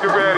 Get ready.